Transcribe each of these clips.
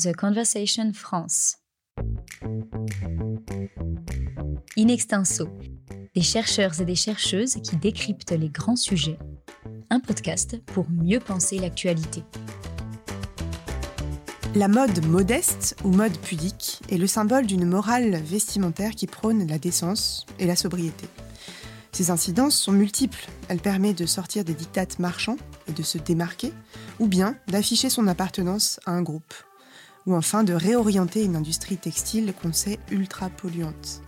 The Conversation France. In extenso, des chercheurs et des chercheuses qui décryptent les grands sujets. Un podcast pour mieux penser l'actualité. La mode modeste ou mode pudique est le symbole d'une morale vestimentaire qui prône la décence et la sobriété. Ces incidences sont multiples. Elle permet de sortir des dictates marchands et de se démarquer, ou bien d'afficher son appartenance à un groupe, ou enfin de réorienter une industrie textile qu'on sait ultra polluante.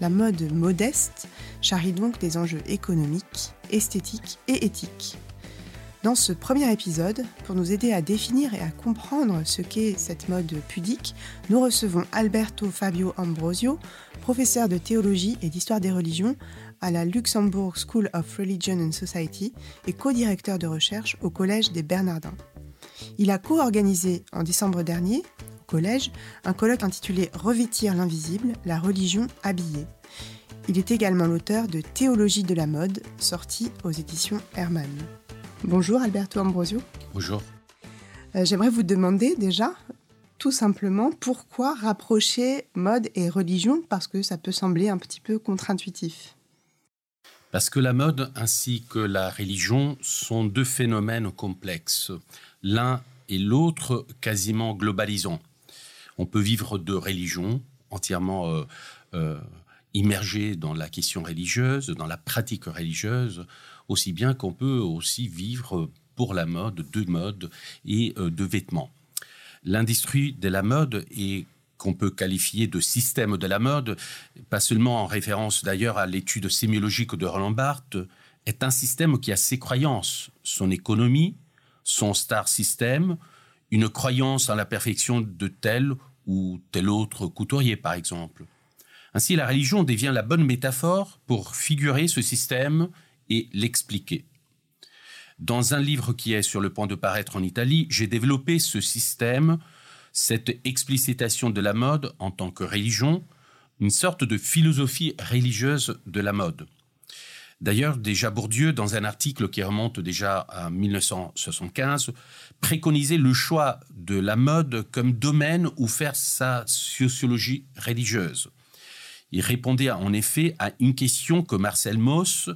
La mode modeste charrie donc des enjeux économiques, esthétiques et éthiques. Dans ce premier épisode, pour nous aider à définir et à comprendre ce qu'est cette mode pudique, nous recevons Alberto Fabio Ambrosio, professeur de théologie et d'histoire des religions à la Luxembourg School of Religion and Society et co-directeur de recherche au Collège des Bernardins. Il a co-organisé en décembre dernier, au collège, un colloque intitulé Revêtir l'invisible, la religion habillée. Il est également l'auteur de Théologie de la mode, sorti aux éditions Hermann. Bonjour Alberto Ambrosio. Bonjour. Euh, j'aimerais vous demander déjà, tout simplement, pourquoi rapprocher mode et religion Parce que ça peut sembler un petit peu contre-intuitif. Parce que la mode ainsi que la religion sont deux phénomènes complexes, l'un et l'autre quasiment globalisants. On peut vivre de religion entièrement euh, euh, immergé dans la question religieuse, dans la pratique religieuse, aussi bien qu'on peut aussi vivre pour la mode, de mode et euh, de vêtements. L'industrie de la mode est qu'on peut qualifier de système de la mode, pas seulement en référence d'ailleurs à l'étude sémiologique de Roland Barthes, est un système qui a ses croyances, son économie, son star système, une croyance en la perfection de tel ou tel autre couturier, par exemple. Ainsi, la religion devient la bonne métaphore pour figurer ce système et l'expliquer. Dans un livre qui est sur le point de paraître en Italie, j'ai développé ce système, cette explicitation de la mode en tant que religion, une sorte de philosophie religieuse de la mode. D'ailleurs, déjà Bourdieu, dans un article qui remonte déjà à 1975, préconisait le choix de la mode comme domaine où faire sa sociologie religieuse. Il répondait en effet à une question que Marcel Mauss,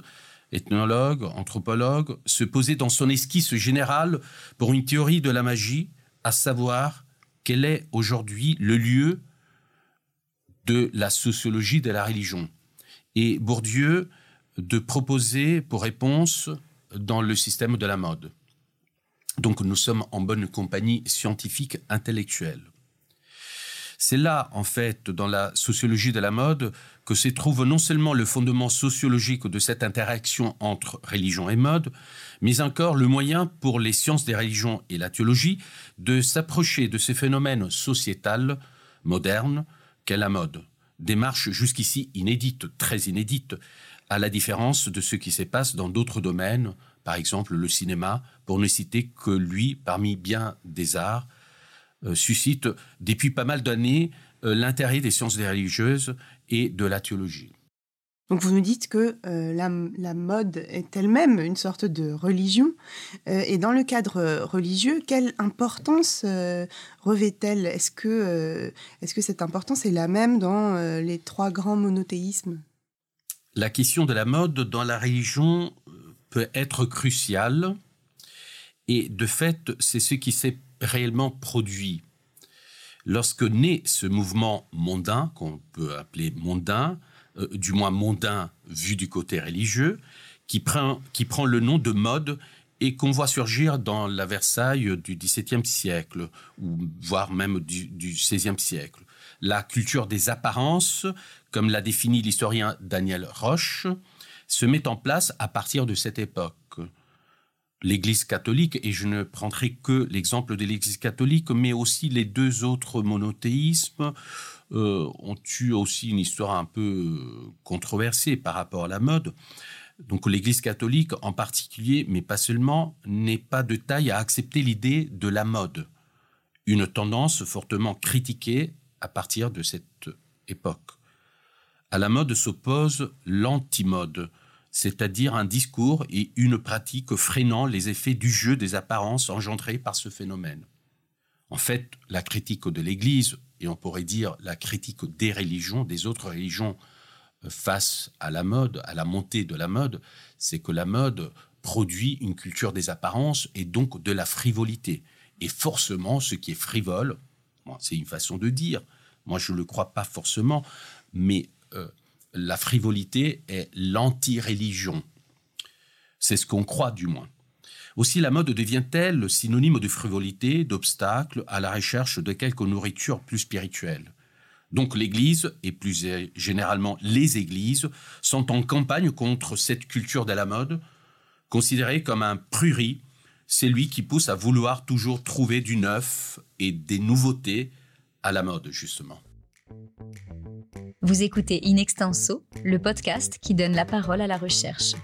ethnologue, anthropologue, se posait dans son esquisse générale pour une théorie de la magie, à savoir quel est aujourd'hui le lieu de la sociologie de la religion. Et Bourdieu de proposer pour réponse dans le système de la mode. Donc nous sommes en bonne compagnie scientifique intellectuelle. C'est là, en fait, dans la sociologie de la mode, que se trouve non seulement le fondement sociologique de cette interaction entre religion et mode, mais encore le moyen pour les sciences des religions et la théologie de s'approcher de ces phénomènes sociétals modernes qu'est la mode. Démarche jusqu'ici inédite, très inédite, à la différence de ce qui se passe dans d'autres domaines, par exemple le cinéma, pour ne citer que lui parmi bien des arts, euh, suscite depuis pas mal d'années euh, l'intérêt des sciences religieuses et de la théologie. Donc vous nous dites que euh, la, mode est elle-même une sorte de religion. et dans le cadre religieux, quelle importance revêt-elle? Est-ce que, est que cette importance est la même dans les trois grands monothéismes? La question de la mode dans la religion peut être cruciale. Et de fait, c'est ce qui s'est réellement produit. Lorsque naît ce mouvement mondain, qu'on peut appeler mondain, euh, du moins mondain vu du côté religieux, qui prend, qui prend le nom de mode et qu'on voit surgir dans la Versailles du XVIIe siècle, ou voire même du, du XVIe siècle. La culture des apparences, comme l'a défini l'historien Daniel Roche, se met en place à partir de cette époque l'Église catholique, et je ne prendrai que l'exemple de l'Église catholique, mais aussi les deux autres monothéismes euh, ont eu aussi une histoire un peu controversée par rapport à la mode. Donc l'Église catholique en particulier, mais pas seulement, n'est pas de taille à accepter l'idée de la mode, une tendance fortement critiquée à partir de cette époque. À la mode s'oppose l'antimode, c'est-à-dire un discours et une pratique freinant les effets du jeu des apparences engendrés par ce phénomène. En fait, la critique de l'Église, et on pourrait dire la critique des religions, des autres religions, euh, face à la mode, à la montée de la mode, c'est que la mode produit une culture des apparences et donc de la frivolité. Et forcément, ce qui est frivole, c'est une façon de dire, moi je ne le crois pas forcément, mais euh, la frivolité est l'anti-religion. C'est ce qu'on croit du moins. Aussi, la mode devient-elle synonyme de frivolité, d'obstacle à la recherche de quelque nourriture plus spirituelle donc l'Église, et plus généralement les Églises, sont en campagne contre cette culture de la mode, considérée comme un prurit, celui qui pousse à vouloir toujours trouver du neuf et des nouveautés à la mode, justement. Vous écoutez In Extenso, le podcast qui donne la parole à la recherche.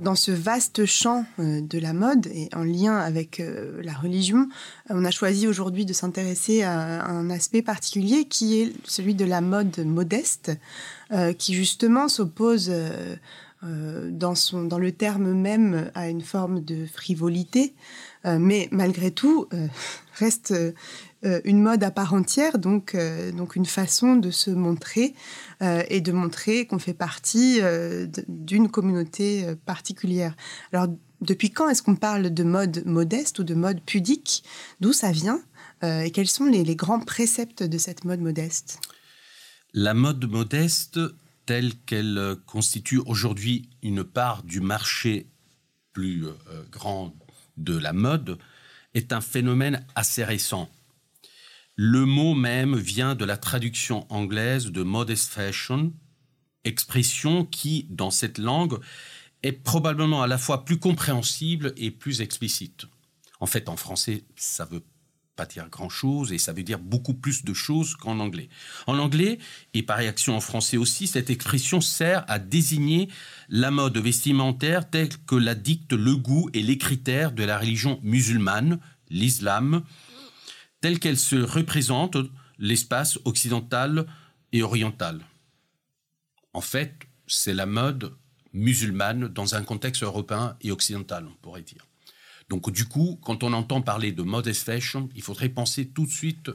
Dans ce vaste champ euh, de la mode et en lien avec euh, la religion, on a choisi aujourd'hui de s'intéresser à un aspect particulier qui est celui de la mode modeste, euh, qui justement s'oppose dans, son, dans le terme même à une forme de frivolité, mais malgré tout reste euh, une mode à part entière, donc, euh, donc une façon de se montrer euh, et de montrer qu'on fait partie d'une communauté particulière. Alors, depuis quand est-ce qu'on parle de mode modeste ou de mode pudique? D'où ça vient? Et quels sont les, grands préceptes de cette mode modeste? La mode modeste, telle qu'elle constitue aujourd'hui une part du marché plus grand de la mode, est un phénomène assez récent le mot même vient de la traduction anglaise de modest fashion, expression qui, dans cette langue, est probablement à la fois plus compréhensible et plus explicite. En fait, en français, ça veut pas dire grand-chose et ça veut dire beaucoup plus de choses qu'en anglais. En anglais, et par réaction en français aussi, cette expression sert à désigner la mode vestimentaire telle que la dicte le goût et les critères de la religion musulmane, l'islam, telle qu'elle se représente l'espace occidental et oriental. En fait, c'est la mode musulmane dans un contexte européen et occidental, on pourrait dire. Donc du coup, quand on entend parler de modest fashion, il faudrait penser tout de suite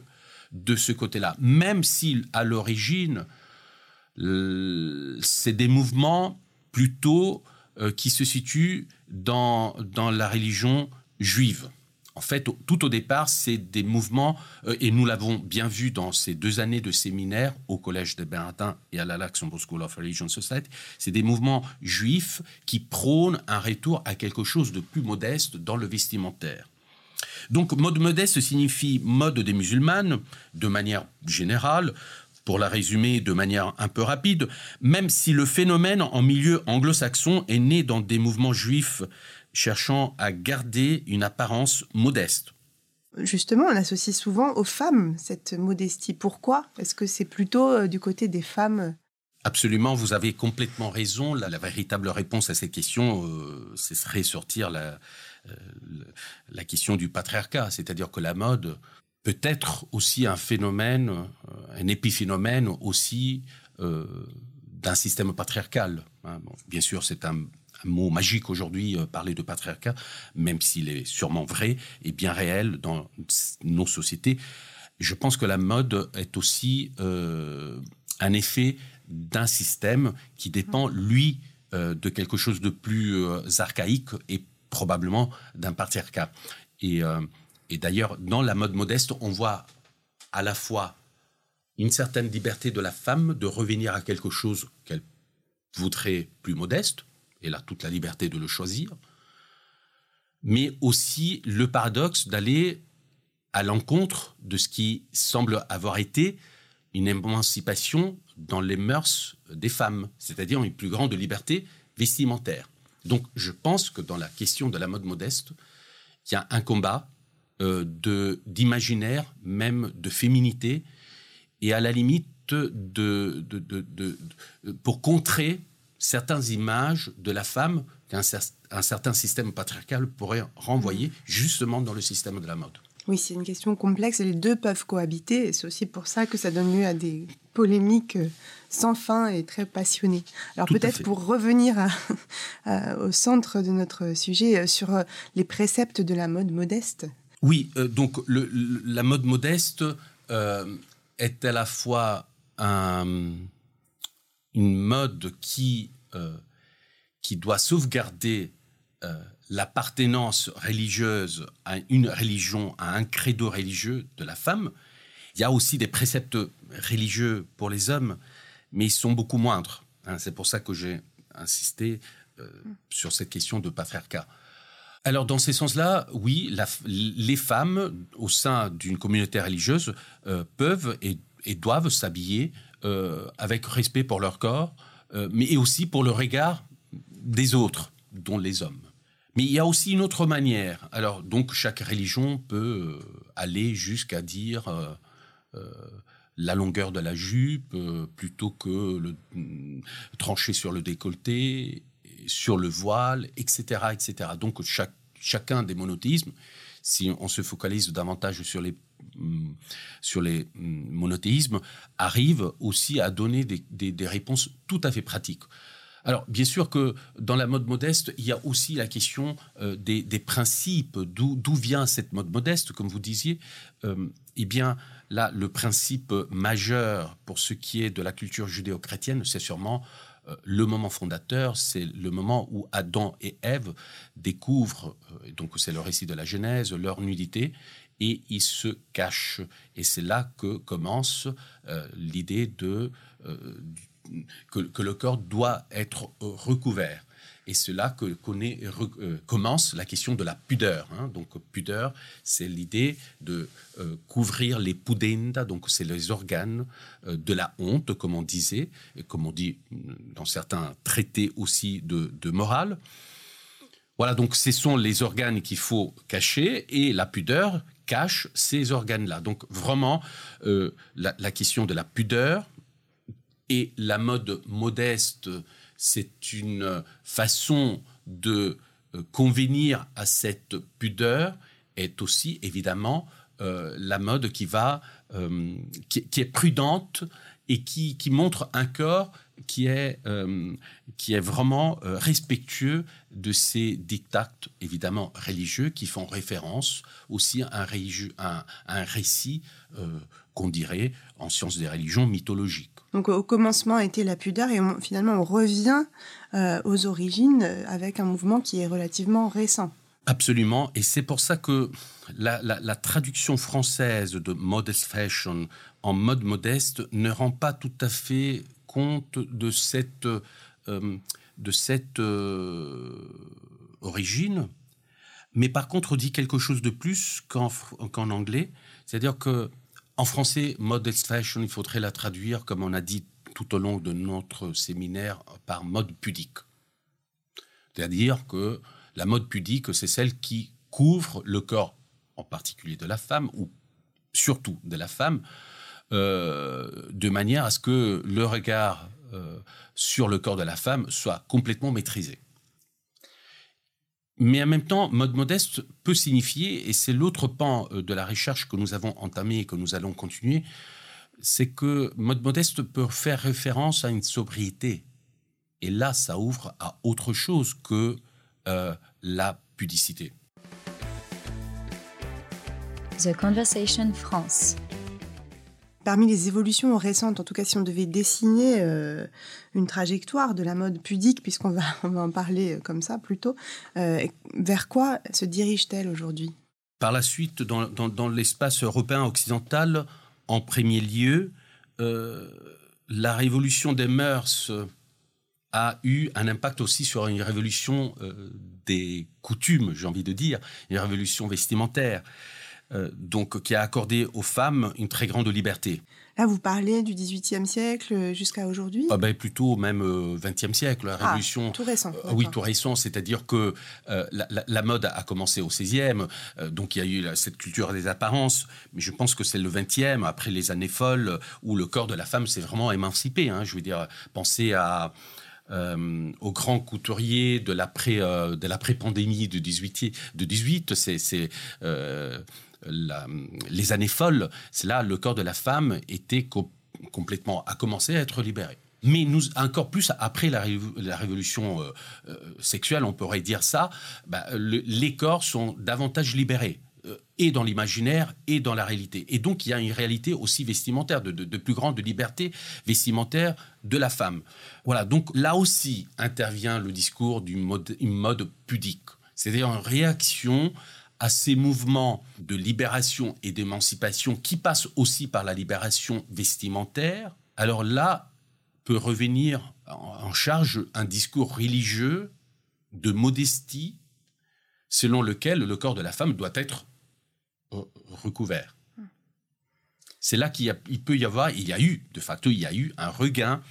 de ce côté-là, même si à l'origine, c'est des mouvements plutôt euh, qui se situent dans, dans la religion juive. En fait, tout au départ, c'est des mouvements, euh, et nous l'avons bien vu dans ces deux années de séminaire au Collège de Bernardin et à la Luxembourg School of Religion Society, c'est des mouvements juifs qui prônent un retour à quelque chose de plus modeste dans le vestimentaire. Donc, mode modeste signifie mode des musulmanes, de manière générale, pour la résumer de manière un peu rapide, même si le phénomène en milieu anglo-saxon est né dans des mouvements juifs cherchant à garder une apparence modeste. Justement, on associe souvent aux femmes cette modestie. Pourquoi? Est-ce que c'est plutôt euh, du côté des femmes? Absolument, vous avez complètement raison. La, véritable réponse à cette question, euh, ce serait sortir la, euh, la question du patriarcat, c'est-à-dire que la mode peut être aussi un phénomène, un épiphénomène aussi d'un système patriarcal. Hein. bien sûr, c'est un mot magique aujourd'hui, euh, parler de patriarcat, même s'il est sûrement vrai et bien réel dans nos sociétés. Je pense que la mode est aussi euh, un effet d'un système qui dépend, lui, euh, de quelque chose de plus archaïque et probablement d'un patriarcat. Et, et d'ailleurs, dans la mode modeste, on voit à la fois une certaine liberté de la femme de revenir à quelque chose qu'elle voudrait plus modeste, elle a toute la liberté de le choisir, mais aussi le paradoxe d'aller à l'encontre de ce qui semble avoir été une émancipation dans les mœurs des femmes, c'est-à-dire une plus grande liberté vestimentaire. Donc je pense que dans la question de la mode modeste, il y a un combat euh, de d'imaginaire, même de féminité, et à la limite de, de, de pour contrer certaines images de la femme qu'un un certain système patriarcal pourrait renvoyer justement dans le système de la mode. Oui, c'est une question complexe et les deux peuvent cohabiter. Et c'est aussi pour ça que ça donne lieu à des polémiques euh, sans fin et très passionnées. Alors peut-être pour revenir au centre de notre sujet euh, sur euh, les préceptes de la mode modeste. Oui, donc la mode modeste est à la fois une mode qui, qui doit sauvegarder l'appartenance religieuse à une religion, à un credo religieux de la femme. Il y a aussi des préceptes religieux pour les hommes, mais ils sont beaucoup moindres. Hein. C'est pour ça que j'ai insisté euh, sur cette question de patriarcat. Alors, dans ces sens-là, oui, les femmes, au sein d'une communauté religieuse, euh, peuvent et, doivent s'habiller euh, avec respect pour leur corps, mais aussi pour le regard des autres, dont les hommes. Mais il y a aussi une autre manière. Alors, donc, chaque religion peut euh, aller jusqu'à dire euh, euh, la longueur de la jupe plutôt que le, mm, trancher sur le décolleté, sur le voile, etc. etc. Donc, chaque, chacun des monothéismes, si on se focalise davantage sur les, sur les mm, monothéismes, arrive aussi à donner des, des réponses tout à fait pratiques. Alors, bien sûr que dans la mode modeste, il y a aussi la question euh, des, principes, d'où vient cette mode modeste, comme vous disiez? Euh, eh bien, là, le principe majeur pour ce qui est de la culture judéo-chrétienne, c'est sûrement euh, le moment fondateur, c'est le moment où Adam et Ève découvrent, donc c'est le récit de la Genèse, leur nudité, et ils se cachent. Et c'est là que commence l'idée de, que, le corps doit être recouvert. Et c'est là que connaît, euh, commence la question de la pudeur. Hein. Donc, pudeur, c'est l'idée de euh, couvrir les pudenda, donc c'est les organes euh, de la honte, comme on disait, et comme on dit dans certains traités aussi de, morale. Voilà, donc ce sont les organes qu'il faut cacher, et la pudeur cache ces organes-là. Donc, vraiment, la question de la pudeur, et la mode modeste, c'est une façon de euh, convenir à cette pudeur, est aussi évidemment euh, la mode qui va, euh, qui, est prudente et qui, montre un corps qui est, qui est vraiment respectueux de ces dictats, évidemment religieux, qui font référence aussi à un, religieux, un, un récit qu'on dirait en sciences des religions mythologiques. Donc au commencement était la pudeur et finalement on revient euh, aux origines euh, avec un mouvement qui est relativement récent. Absolument, et c'est pour ça que la, traduction française de modest fashion en mode modeste ne rend pas tout à fait de cette, euh, cette origine, mais par contre dit quelque chose de plus qu'en anglais, c'est-à-dire que en français, modest fashion, il faudrait la traduire, comme on a dit tout au long de notre séminaire, par mode pudique. C'est-à-dire que la mode pudique, c'est celle qui couvre le corps, en particulier de la femme, ou surtout de la femme, euh, de manière à ce que le regard euh, sur le corps de la femme soit complètement maîtrisé. Mais en même temps, mode modeste peut signifier, et c'est l'autre pan euh, de la recherche que nous avons entamé et que nous allons continuer, c'est que mode modeste peut faire référence à une sobriété. Et là, ça ouvre à autre chose que la pudicité. The Conversation France. Parmi les évolutions récentes, en tout cas si on devait dessiner euh, une trajectoire de la mode pudique, puisqu'on va, en parler euh, comme ça plutôt, euh, vers quoi se dirige-t-elle aujourd'hui? Par la suite, dans, l'espace européen occidental, en premier lieu, la révolution des mœurs a eu un impact aussi sur une révolution des coutumes, j'ai envie de dire, une révolution vestimentaire. Euh, donc qui a accordé aux femmes une très grande liberté. Là, vous parlez du XVIIIe siècle jusqu'à aujourd'hui ah ben, Plutôt même XXe euh, siècle, la ah, révolution. tout récent. Euh, oui, tout récent, c'est-à-dire que la, mode a commencé au XVIe, donc il y a eu cette culture des apparences, mais je pense que c'est le XXe, après les années folles, où le corps de la femme s'est vraiment émancipé. Hein, je veux dire, pensez à... grands couturiers de l'après de l'après pandémie de 18 de 18 c'est les années folles, c'est là le corps de la femme était complètement a commencé à être libéré. Mais nous, encore plus après la, révolution euh, euh, sexuelle, on pourrait dire ça, bah, les corps sont davantage libérés. Euh, et dans l'imaginaire et dans la réalité. Et donc il y a une réalité aussi vestimentaire, de, plus grande liberté vestimentaire de la femme. Voilà, donc là aussi intervient le discours du mode, mode pudique, c'est-à-dire en réaction à ces mouvements de libération et d'émancipation qui passent aussi par la libération vestimentaire. Alors là peut revenir en charge un discours religieux de modestie selon lequel le corps de la femme doit être recouvert. C'est là qu'il peut y avoir, il y a eu, de facto, il y a eu un regain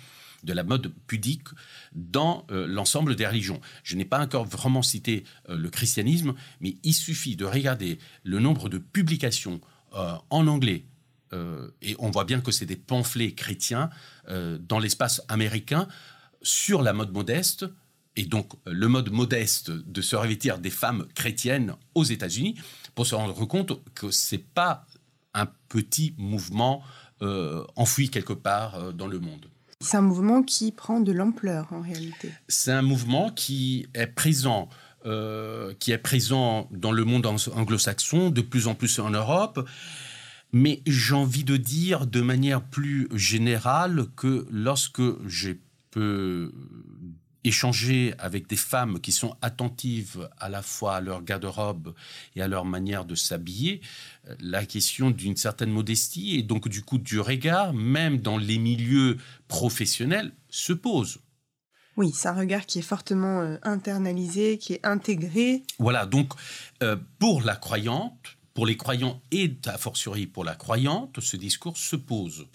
de la mode pudique dans euh, l'ensemble des religions. Je n'ai pas encore vraiment cité euh, le christianisme, mais il suffit de regarder le nombre de publications euh, en anglais, et on voit bien que c'est des pamphlets chrétiens dans l'espace américain sur la mode modeste, et donc le mode modeste de se revêtir des femmes chrétiennes aux États-Unis pour se rendre compte que c'est pas un petit mouvement enfoui quelque part dans le monde. C'est un mouvement qui prend de l'ampleur en réalité. C'est un mouvement qui est présent, euh, qui est présent dans le monde anglo-saxon, de plus en plus en Europe. Mais j'ai envie de dire de manière plus générale que lorsque j'ai peu échanger avec des femmes qui sont attentives à la fois à leur garde-robe et à leur manière de s'habiller, euh, la question d'une certaine modestie et donc du coup du regard, même dans les milieux professionnels, se pose. Oui, c'est un regard qui est fortement euh, internalisé, qui est intégré. Voilà, donc euh, pour la croyante, pour les croyants et a fortiori pour la croyante, ce discours se pose.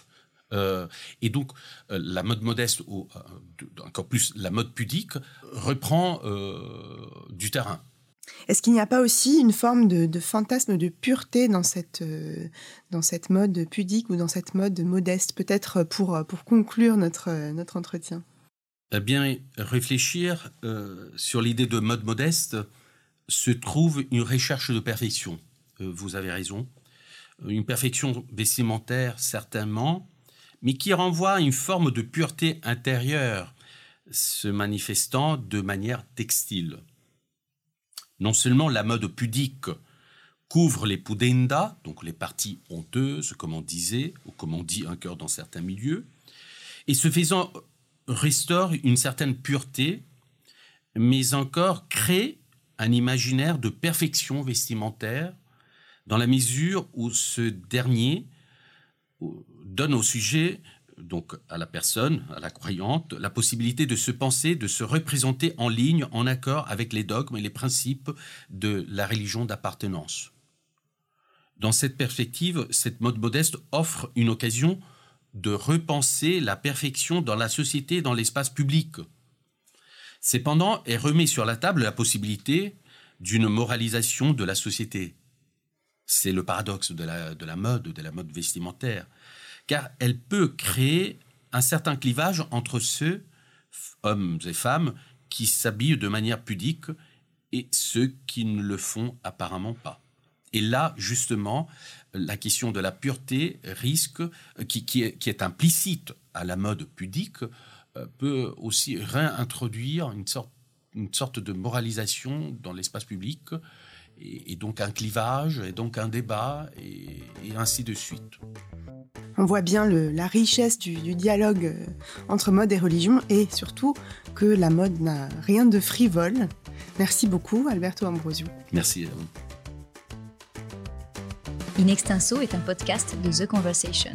Euh, et donc, euh, la mode modeste, ou euh, encore plus la mode pudique, reprend du terrain. Est-ce qu'il n'y a pas aussi une forme de, fantasme de pureté dans cette, dans cette mode pudique ou dans cette mode modeste, peut-être pour, pour conclure notre, notre entretien? Eh bien, réfléchir sur l'idée de mode modeste se trouve une recherche de perfection. vous avez raison. Une perfection vestimentaire, certainement, mais qui renvoie à une forme de pureté intérieure se manifestant de manière textile. Non seulement la mode pudique couvre les pudenda, donc les parties honteuses, comme on disait, ou comme on dit un cœur dans certains milieux, et ce faisant restaure une certaine pureté, mais encore crée un imaginaire de perfection vestimentaire, dans la mesure où ce dernier donne au sujet, donc à la personne, à la croyante, la possibilité de se penser, de se représenter en ligne, en accord avec les dogmes et les principes de la religion d'appartenance. Dans cette perspective, cette mode modeste offre une occasion de repenser la perfection dans la société et dans l'espace public. Cependant, elle remet sur la table la possibilité d'une moralisation de la société, c'est le paradoxe de la, de la mode, de la mode vestimentaire, car elle peut créer un certain clivage entre ceux, hommes et femmes, qui s'habillent de manière pudique et ceux qui ne le font apparemment pas. Et là, justement, la question de la pureté risque, qui, qui, est, qui est, implicite à la mode pudique, euh, peut aussi réintroduire une sorte, une sorte de moralisation dans l'espace public et, donc un clivage, et donc un débat, et, ainsi de suite. On voit bien la richesse du, dialogue euh, entre mode et religion, et surtout que la mode n'a rien de frivole. Merci beaucoup, Alberto Ambrosio. Merci. In Extenso est un podcast de The Conversation.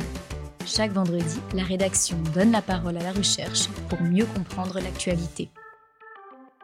Chaque vendredi, la rédaction donne la parole à la recherche pour mieux comprendre l'actualité.